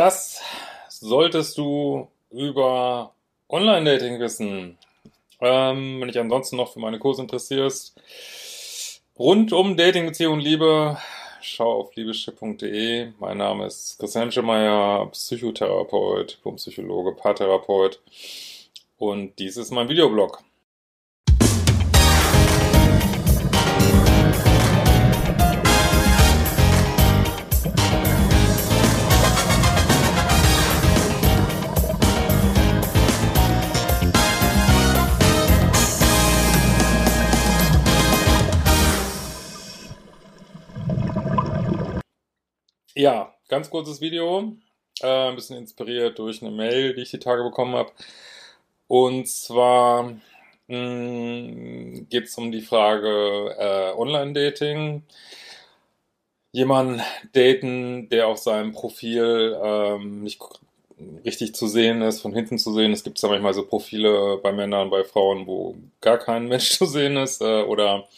Das solltest du über Online-Dating wissen. Ähm, wenn dich ansonsten noch für meine Kurse interessierst, rund um Dating, Beziehung und Liebe, schau auf liebeschip.de. Mein Name ist Christian Schemeier, Psychotherapeut, Psychologe, Paartherapeut und dies ist mein Videoblog. Ja, ganz kurzes Video, äh, ein bisschen inspiriert durch eine Mail, die ich die Tage bekommen habe. Und zwar hm, geht es um die Frage äh, Online-Dating. Jemanden daten, der auf seinem Profil ähm, nicht richtig zu sehen ist, von hinten zu sehen. Es gibt ja manchmal so Profile bei Männern, bei Frauen, wo gar kein Mensch zu sehen ist äh, oder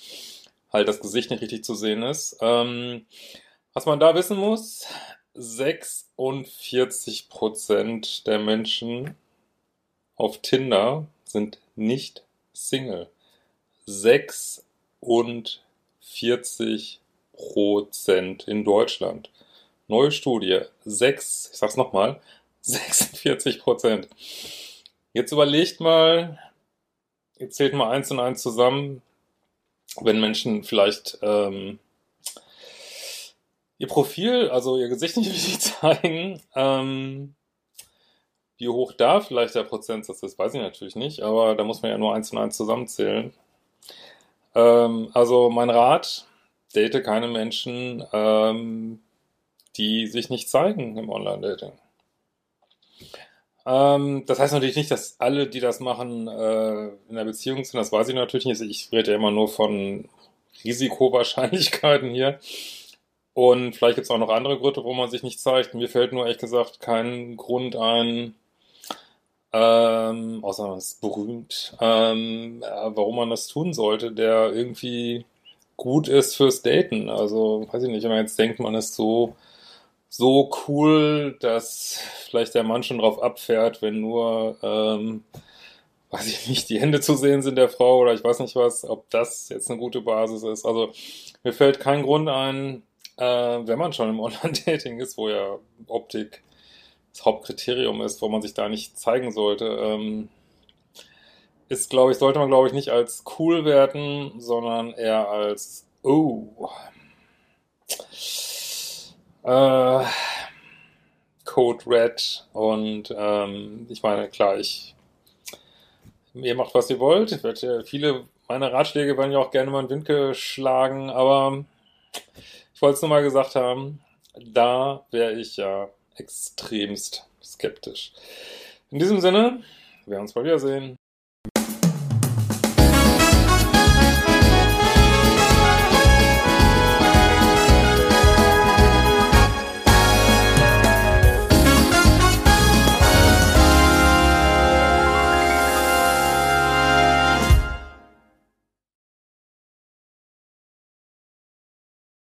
halt das Gesicht nicht richtig zu sehen ist. Ähm, was man da wissen muss, 46% der Menschen auf Tinder sind nicht Single. 46% in Deutschland. Neue Studie. 6, ich sag's nochmal, 46%. Jetzt überlegt mal, jetzt zählt mal eins und eins zusammen, wenn Menschen vielleicht ähm, ihr Profil, also ihr Gesicht nicht richtig zeigen. Ähm, wie hoch da vielleicht der Prozentsatz ist, weiß ich natürlich nicht, aber da muss man ja nur eins und eins zusammenzählen. Ähm, also mein Rat, date keine Menschen, ähm, die sich nicht zeigen im Online-Dating. Ähm, das heißt natürlich nicht, dass alle, die das machen, äh, in der Beziehung sind. Das weiß ich natürlich nicht. Ich rede ja immer nur von Risikowahrscheinlichkeiten hier. Und vielleicht gibt es auch noch andere Gründe, wo man sich nicht zeigt. Mir fällt nur ehrlich gesagt kein Grund ein, ähm, außer man ist berühmt, ähm, warum man das tun sollte, der irgendwie gut ist fürs Daten. Also, weiß ich nicht, wenn man jetzt denkt, man ist so, so cool, dass vielleicht der Mann schon drauf abfährt, wenn nur, ähm, weiß ich nicht, die Hände zu sehen sind der Frau oder ich weiß nicht was, ob das jetzt eine gute Basis ist. Also, mir fällt kein Grund ein, äh, wenn man schon im Online-Dating ist, wo ja Optik das Hauptkriterium ist, wo man sich da nicht zeigen sollte, ähm, ist, glaube ich, sollte man, glaube ich, nicht als cool werten, sondern eher als, oh, äh, Code Red und ähm, ich meine, klar, ich ihr macht, was ihr wollt. Werde, viele meiner Ratschläge werden ja auch gerne mal in den Wind geschlagen, aber wollte es nur mal gesagt haben, da wäre ich ja extremst skeptisch. In diesem Sinne, wir werden uns mal wiedersehen.